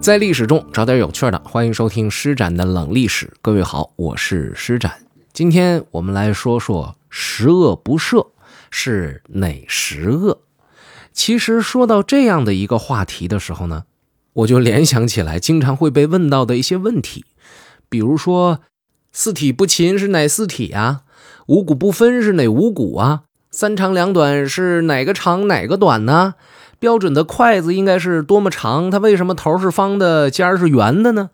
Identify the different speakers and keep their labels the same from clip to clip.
Speaker 1: 在历史中找点有趣的，欢迎收听施展的冷历史。各位好，我是施展。今天我们来说说十恶不赦是哪十恶。其实说到这样的一个话题的时候呢，我就联想起来经常会被问到的一些问题，比如说四体不勤是哪四体啊？五谷不分是哪五谷啊？三长两短是哪个长哪个短呢？标准的筷子应该是多么长？它为什么头是方的，尖儿是圆的呢？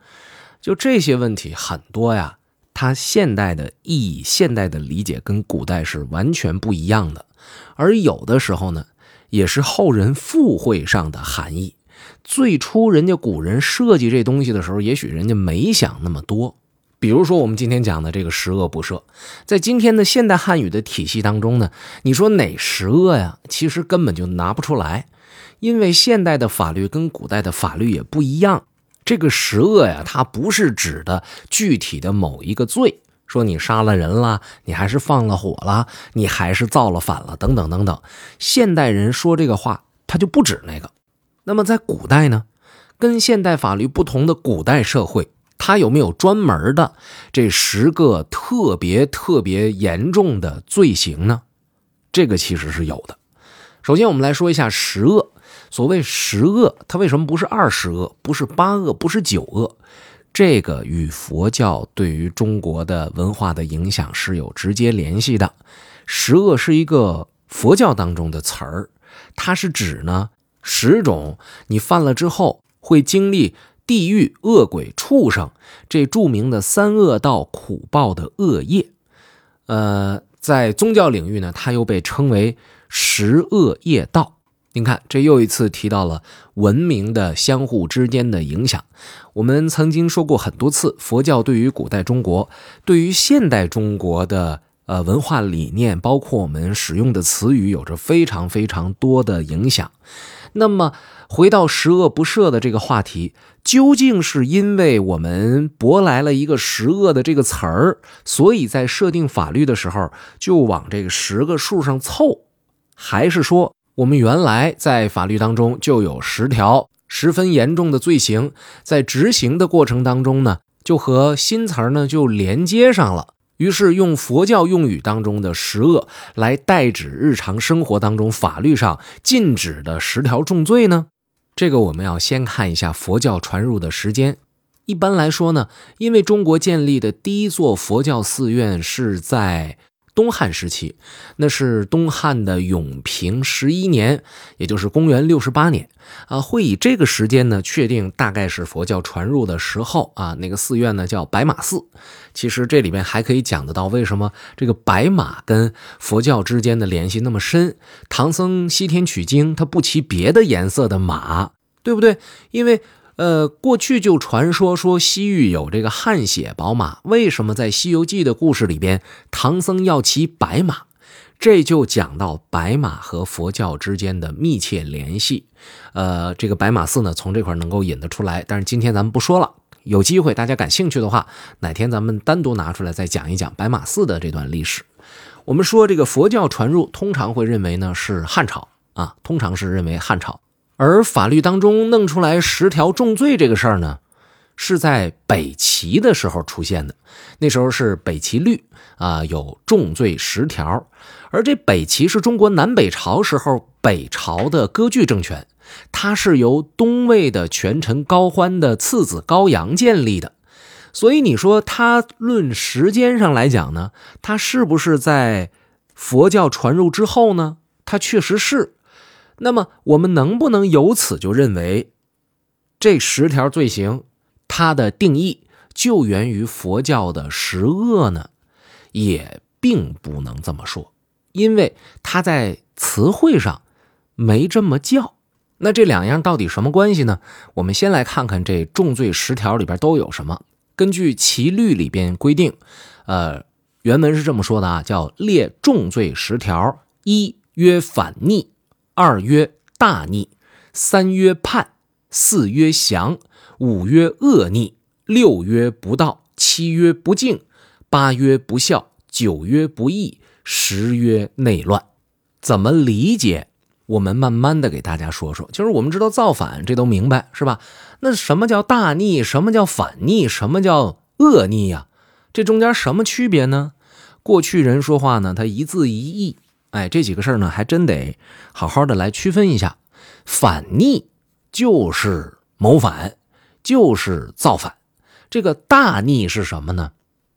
Speaker 1: 就这些问题很多呀。它现代的意义、现代的理解跟古代是完全不一样的，而有的时候呢，也是后人附会上的含义。最初人家古人设计这东西的时候，也许人家没想那么多。比如说我们今天讲的这个十恶不赦，在今天的现代汉语的体系当中呢，你说哪十恶呀？其实根本就拿不出来。因为现代的法律跟古代的法律也不一样，这个十恶呀，它不是指的具体的某一个罪，说你杀了人了，你还是放了火了，你还是造了反了，等等等等。现代人说这个话，他就不止那个。那么在古代呢，跟现代法律不同的古代社会，它有没有专门的这十个特别特别严重的罪行呢？这个其实是有的。首先，我们来说一下十恶。所谓十恶，它为什么不是二十恶，不是八恶，不是九恶？这个与佛教对于中国的文化的影响是有直接联系的。十恶是一个佛教当中的词儿，它是指呢十种你犯了之后会经历地狱、恶鬼、畜生这著名的三恶道苦报的恶业。呃，在宗教领域呢，它又被称为十恶业道。您看，这又一次提到了文明的相互之间的影响。我们曾经说过很多次，佛教对于古代中国、对于现代中国的呃文化理念，包括我们使用的词语，有着非常非常多的影响。那么，回到十恶不赦的这个话题，究竟是因为我们博来了一个十恶的这个词儿，所以在设定法律的时候就往这个十个数上凑，还是说？我们原来在法律当中就有十条十分严重的罪行，在执行的过程当中呢，就和新词儿呢就连接上了。于是用佛教用语当中的十恶来代指日常生活当中法律上禁止的十条重罪呢？这个我们要先看一下佛教传入的时间。一般来说呢，因为中国建立的第一座佛教寺院是在。东汉时期，那是东汉的永平十一年，也就是公元六十八年啊。会以这个时间呢，确定大概是佛教传入的时候啊。那个寺院呢叫白马寺。其实这里面还可以讲得到，为什么这个白马跟佛教之间的联系那么深？唐僧西天取经，他不骑别的颜色的马，对不对？因为。呃，过去就传说说西域有这个汗血宝马，为什么在《西游记》的故事里边，唐僧要骑白马？这就讲到白马和佛教之间的密切联系。呃，这个白马寺呢，从这块能够引得出来，但是今天咱们不说了。有机会大家感兴趣的话，哪天咱们单独拿出来再讲一讲白马寺的这段历史。我们说这个佛教传入，通常会认为呢是汉朝啊，通常是认为汉朝。而法律当中弄出来十条重罪这个事儿呢，是在北齐的时候出现的。那时候是北齐律啊，有重罪十条。而这北齐是中国南北朝时候北朝的割据政权，它是由东魏的权臣高欢的次子高阳建立的。所以你说它论时间上来讲呢，它是不是在佛教传入之后呢？它确实是。那么，我们能不能由此就认为，这十条罪行，它的定义就源于佛教的十恶呢？也并不能这么说，因为它在词汇上没这么叫。那这两样到底什么关系呢？我们先来看看这重罪十条里边都有什么。根据齐律里边规定，呃，原文是这么说的啊，叫列重罪十条，一曰反逆。二曰大逆，三曰叛，四曰降，五曰恶逆，六曰不道，七曰不敬，八曰不孝，九曰不义，十曰内乱。怎么理解我们慢慢的给大家说说。就是我们知道造反，这都明白是吧？那什么叫大逆？什么叫反逆？什么叫恶逆呀？这中间什么区别呢？过去人说话呢，他一字一义。哎，这几个事儿呢，还真得好好的来区分一下。反逆就是谋反，就是造反。这个大逆是什么呢？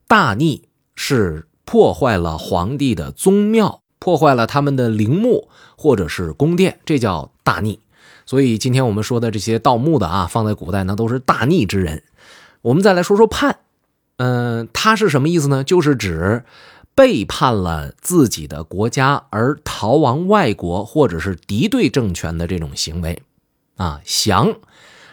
Speaker 1: 大逆是破坏了皇帝的宗庙，破坏了他们的陵墓或者是宫殿，这叫大逆。所以今天我们说的这些盗墓的啊，放在古代那都是大逆之人。我们再来说说叛，嗯，它是什么意思呢？就是指背叛了自己的国家而逃亡外国或者是敌对政权的这种行为，啊，降，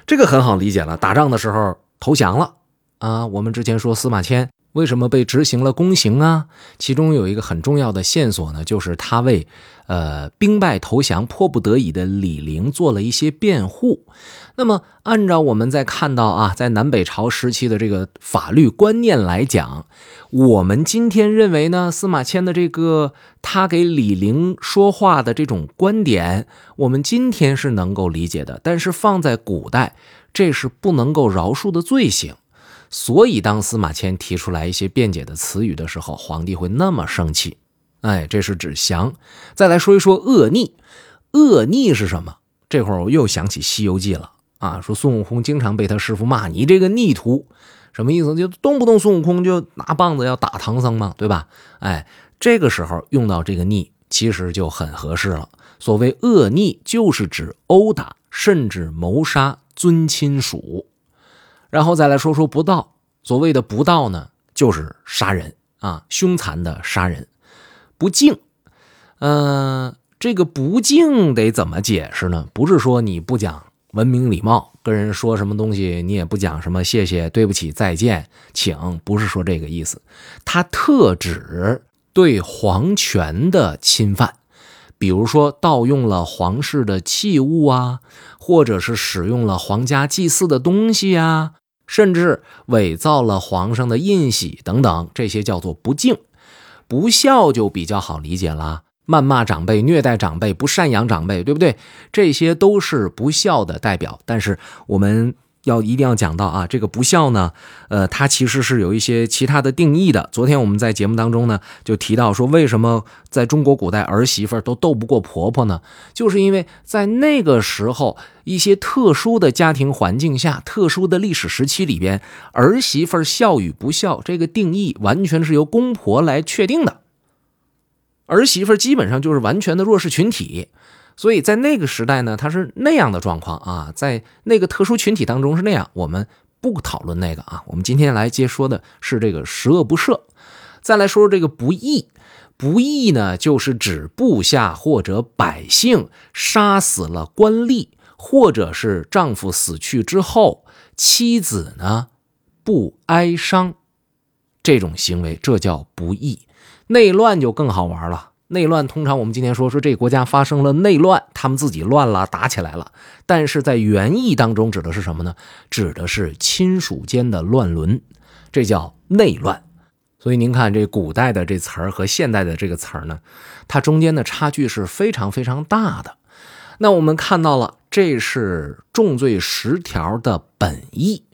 Speaker 1: 这个很好理解了，打仗的时候投降了啊。我们之前说司马迁。为什么被执行了宫刑啊？其中有一个很重要的线索呢，就是他为，呃，兵败投降、迫不得已的李陵做了一些辩护。那么，按照我们在看到啊，在南北朝时期的这个法律观念来讲，我们今天认为呢，司马迁的这个他给李陵说话的这种观点，我们今天是能够理解的。但是放在古代，这是不能够饶恕的罪行。所以，当司马迁提出来一些辩解的词语的时候，皇帝会那么生气。哎，这是指降。再来说一说恶逆，恶逆是什么？这会儿我又想起《西游记》了啊，说孙悟空经常被他师傅骂：“你这个逆徒，什么意思？就动不动孙悟空就拿棒子要打唐僧嘛，对吧？”哎，这个时候用到这个逆，其实就很合适了。所谓恶逆，就是指殴打甚至谋杀尊亲属。然后再来说说不道，所谓的不道呢，就是杀人啊，凶残的杀人，不敬。嗯，这个不敬得怎么解释呢？不是说你不讲文明礼貌，跟人说什么东西你也不讲什么谢谢、对不起、再见、请，不是说这个意思。它特指对皇权的侵犯，比如说盗用了皇室的器物啊，或者是使用了皇家祭祀的东西呀。甚至伪造了皇上的印玺等等，这些叫做不敬、不孝，就比较好理解了。谩骂长辈、虐待长辈、不赡养长辈，对不对？这些都是不孝的代表。但是我们。要一定要讲到啊，这个不孝呢，呃，它其实是有一些其他的定义的。昨天我们在节目当中呢，就提到说，为什么在中国古代儿媳妇都斗不过婆婆呢？就是因为在那个时候一些特殊的家庭环境下、特殊的历史时期里边，儿媳妇孝与不孝这个定义完全是由公婆来确定的，儿媳妇基本上就是完全的弱势群体。所以在那个时代呢，它是那样的状况啊，在那个特殊群体当中是那样。我们不讨论那个啊，我们今天来接说的是这个十恶不赦。再来说说这个不义，不义呢，就是指部下或者百姓杀死了官吏，或者是丈夫死去之后，妻子呢不哀伤，这种行为，这叫不义。内乱就更好玩了。内乱通常我们今天说说这个国家发生了内乱，他们自己乱了，打起来了。但是在原意当中指的是什么呢？指的是亲属间的乱伦，这叫内乱。所以您看这古代的这词儿和现代的这个词儿呢，它中间的差距是非常非常大的。那我们看到了，这是重罪十条的本意。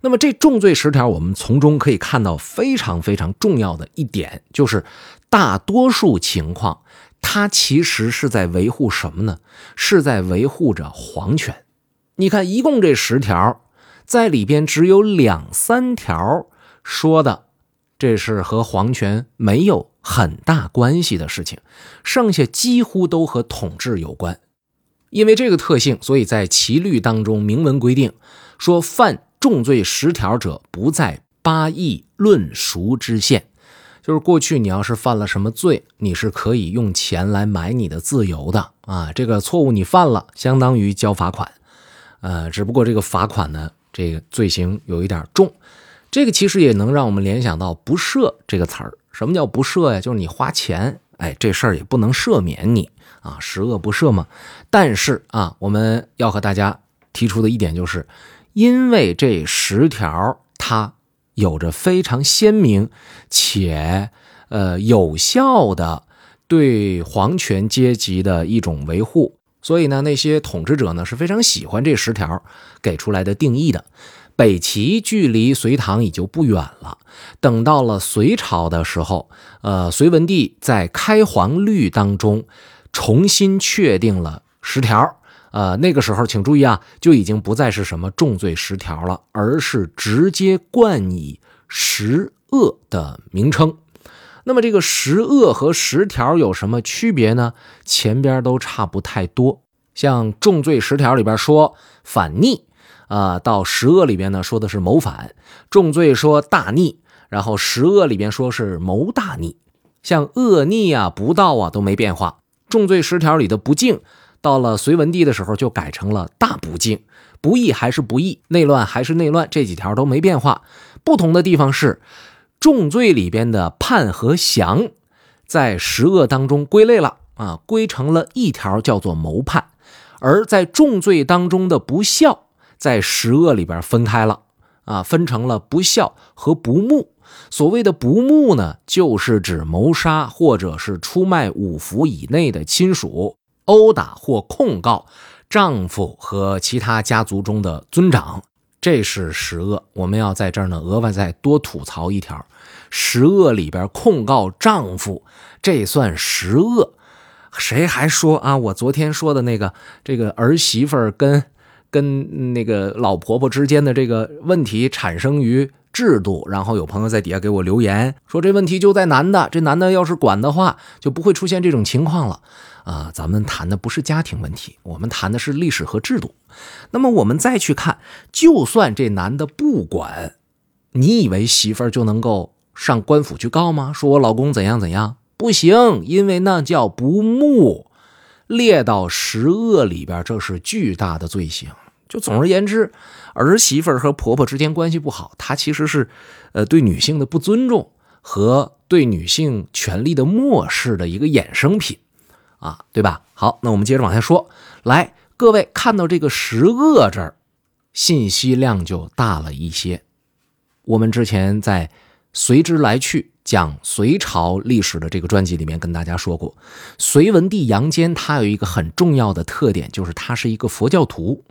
Speaker 1: 那么这重罪十条，我们从中可以看到非常非常重要的一点，就是大多数情况，他其实是在维护什么呢？是在维护着皇权。你看，一共这十条，在里边只有两三条说的，这是和皇权没有很大关系的事情，剩下几乎都和统治有关。因为这个特性，所以在齐律当中明文规定说犯。重罪十条者，不在八义论赎之限。就是过去你要是犯了什么罪，你是可以用钱来买你的自由的啊。这个错误你犯了，相当于交罚款。呃，只不过这个罚款呢，这个罪行有一点重。这个其实也能让我们联想到“不赦”这个词儿。什么叫不赦呀？就是你花钱，哎，这事儿也不能赦免你啊，十恶不赦嘛。但是啊，我们要和大家提出的一点就是。因为这十条，它有着非常鲜明且呃有效的对皇权阶级的一种维护。所以呢，那些统治者呢是非常喜欢这十条给出来的定义的。北齐距离隋唐已经不远了。等到了隋朝的时候，呃，隋文帝在开皇律当中重新确定了十条。呃，那个时候，请注意啊，就已经不再是什么重罪十条了，而是直接冠以十恶的名称。那么，这个十恶和十条有什么区别呢？前边都差不太多。像重罪十条里边说反逆。啊，到十恶里边呢，说的是谋反；重罪说大逆，然后十恶里边说是谋大逆。像恶逆啊、不道啊都没变化。重罪十条里的不敬，到了隋文帝的时候就改成了大不敬；不义还是不义，内乱还是内乱，这几条都没变化。不同的地方是，重罪里边的叛和降，在十恶当中归类了啊，归成了一条，叫做谋叛；而在重罪当中的不孝。在十恶里边分开了啊，分成了不孝和不睦。所谓的不睦呢，就是指谋杀或者是出卖五服以内的亲属，殴打或控告丈夫和其他家族中的尊长，这是十恶。我们要在这儿呢，额外再多吐槽一条：十恶里边控告丈夫，这算十恶。谁还说啊？我昨天说的那个这个儿媳妇跟。跟那个老婆婆之间的这个问题产生于制度，然后有朋友在底下给我留言说这问题就在男的，这男的要是管的话，就不会出现这种情况了啊。咱们谈的不是家庭问题，我们谈的是历史和制度。那么我们再去看，就算这男的不管，你以为媳妇儿就能够上官府去告吗？说我老公怎样怎样？不行，因为那叫不睦。列到十恶里边，这是巨大的罪行。就总而言之，儿媳妇和婆婆之间关系不好，她其实是，呃，对女性的不尊重和对女性权利的漠视的一个衍生品，啊，对吧？好，那我们接着往下说。来，各位看到这个十恶这儿，信息量就大了一些。我们之前在随之来去。讲隋朝历史的这个专辑里面跟大家说过，隋文帝杨坚他有一个很重要的特点，就是他是一个佛教徒，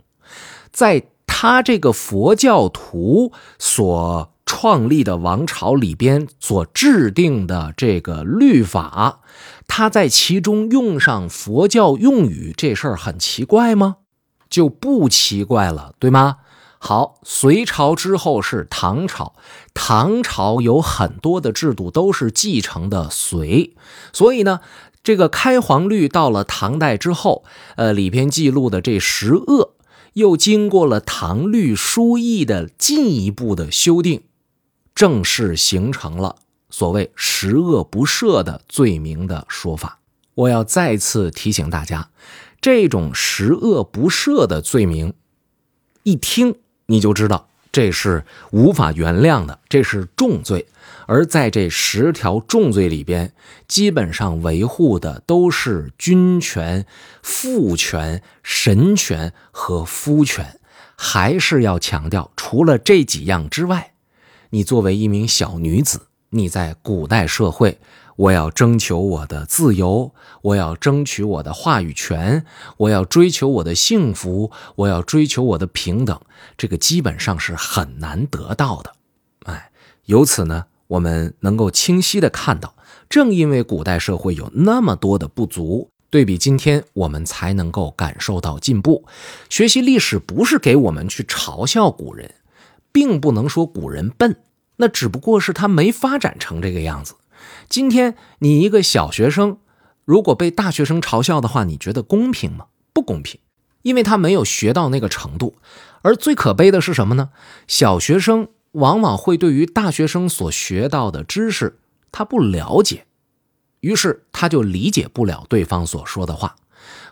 Speaker 1: 在他这个佛教徒所创立的王朝里边所制定的这个律法，他在其中用上佛教用语，这事儿很奇怪吗？就不奇怪了，对吗？好，隋朝之后是唐朝，唐朝有很多的制度都是继承的隋，所以呢，这个开皇律到了唐代之后，呃，里边记录的这十恶，又经过了唐律疏议的进一步的修订，正式形成了所谓十恶不赦的罪名的说法。我要再次提醒大家，这种十恶不赦的罪名，一听。你就知道这是无法原谅的，这是重罪。而在这十条重罪里边，基本上维护的都是君权、父权、神权和夫权。还是要强调，除了这几样之外，你作为一名小女子，你在古代社会。我要征求我的自由，我要争取我的话语权，我要追求我的幸福，我要追求我的平等，这个基本上是很难得到的。哎，由此呢，我们能够清晰的看到，正因为古代社会有那么多的不足，对比今天，我们才能够感受到进步。学习历史不是给我们去嘲笑古人，并不能说古人笨，那只不过是他没发展成这个样子。今天你一个小学生，如果被大学生嘲笑的话，你觉得公平吗？不公平，因为他没有学到那个程度。而最可悲的是什么呢？小学生往往会对于大学生所学到的知识他不了解，于是他就理解不了对方所说的话。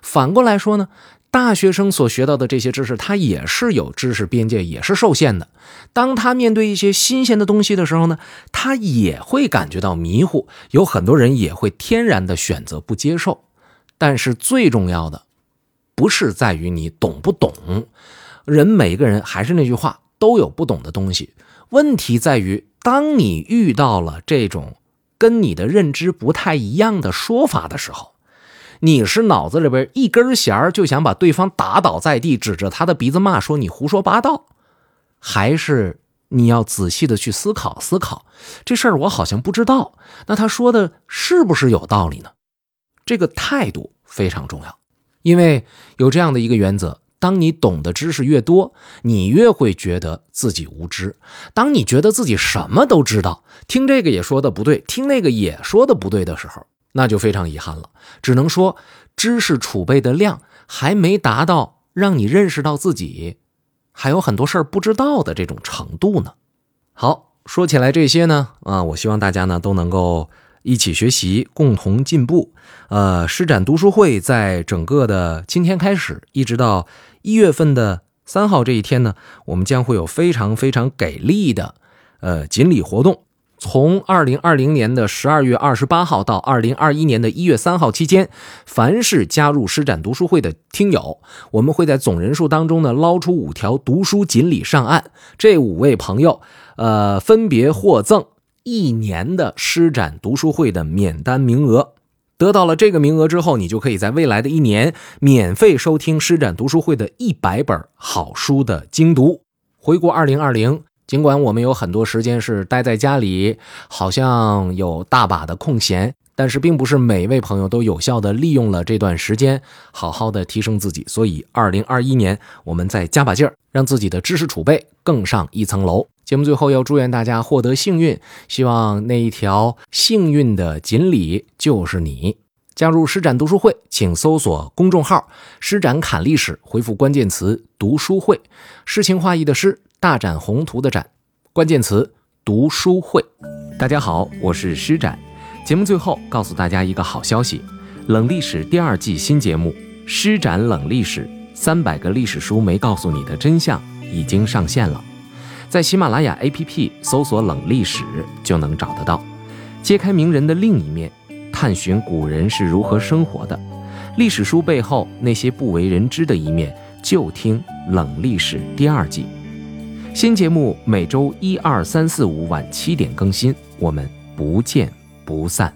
Speaker 1: 反过来说呢？大学生所学到的这些知识，他也是有知识边界，也是受限的。当他面对一些新鲜的东西的时候呢，他也会感觉到迷糊。有很多人也会天然的选择不接受。但是最重要的，不是在于你懂不懂。人每个人还是那句话，都有不懂的东西。问题在于，当你遇到了这种跟你的认知不太一样的说法的时候，你是脑子里边一根弦就想把对方打倒在地，指着他的鼻子骂说你胡说八道，还是你要仔细的去思考思考这事儿？我好像不知道，那他说的是不是有道理呢？这个态度非常重要，因为有这样的一个原则：当你懂的知识越多，你越会觉得自己无知；当你觉得自己什么都知道，听这个也说的不对，听那个也说的不对的时候，那就非常遗憾了。只能说，知识储备的量还没达到让你认识到自己还有很多事儿不知道的这种程度呢。好，说起来这些呢，啊，我希望大家呢都能够。一起学习，共同进步。呃，施展读书会在整个的今天开始，一直到一月份的三号这一天呢，我们将会有非常非常给力的呃锦鲤活动。从二零二零年的十二月二十八号到二零二一年的一月三号期间，凡是加入施展读书会的听友，我们会在总人数当中呢捞出五条读书锦鲤上岸。这五位朋友，呃，分别获赠。一年的施展读书会的免单名额，得到了这个名额之后，你就可以在未来的一年免费收听施展读书会的一百本好书的精读。回顾二零二零，尽管我们有很多时间是待在家里，好像有大把的空闲。但是，并不是每位朋友都有效的利用了这段时间，好好的提升自己。所以，二零二一年我们再加把劲儿，让自己的知识储备更上一层楼。节目最后要祝愿大家获得幸运，希望那一条幸运的锦鲤就是你。加入施展读书会，请搜索公众号“施展侃历史”，回复关键词“读书会”，诗情画意的诗，大展宏图的展，关键词“读书会”。大家好，我是施展。节目最后告诉大家一个好消息，《冷历史》第二季新节目《施展冷历史》，三百个历史书没告诉你的真相已经上线了，在喜马拉雅 APP 搜索“冷历史”就能找得到。揭开名人的另一面，探寻古人是如何生活的，历史书背后那些不为人知的一面，就听《冷历史》第二季。新节目每周一、二、三、四、五晚七点更新，我们不见。不散。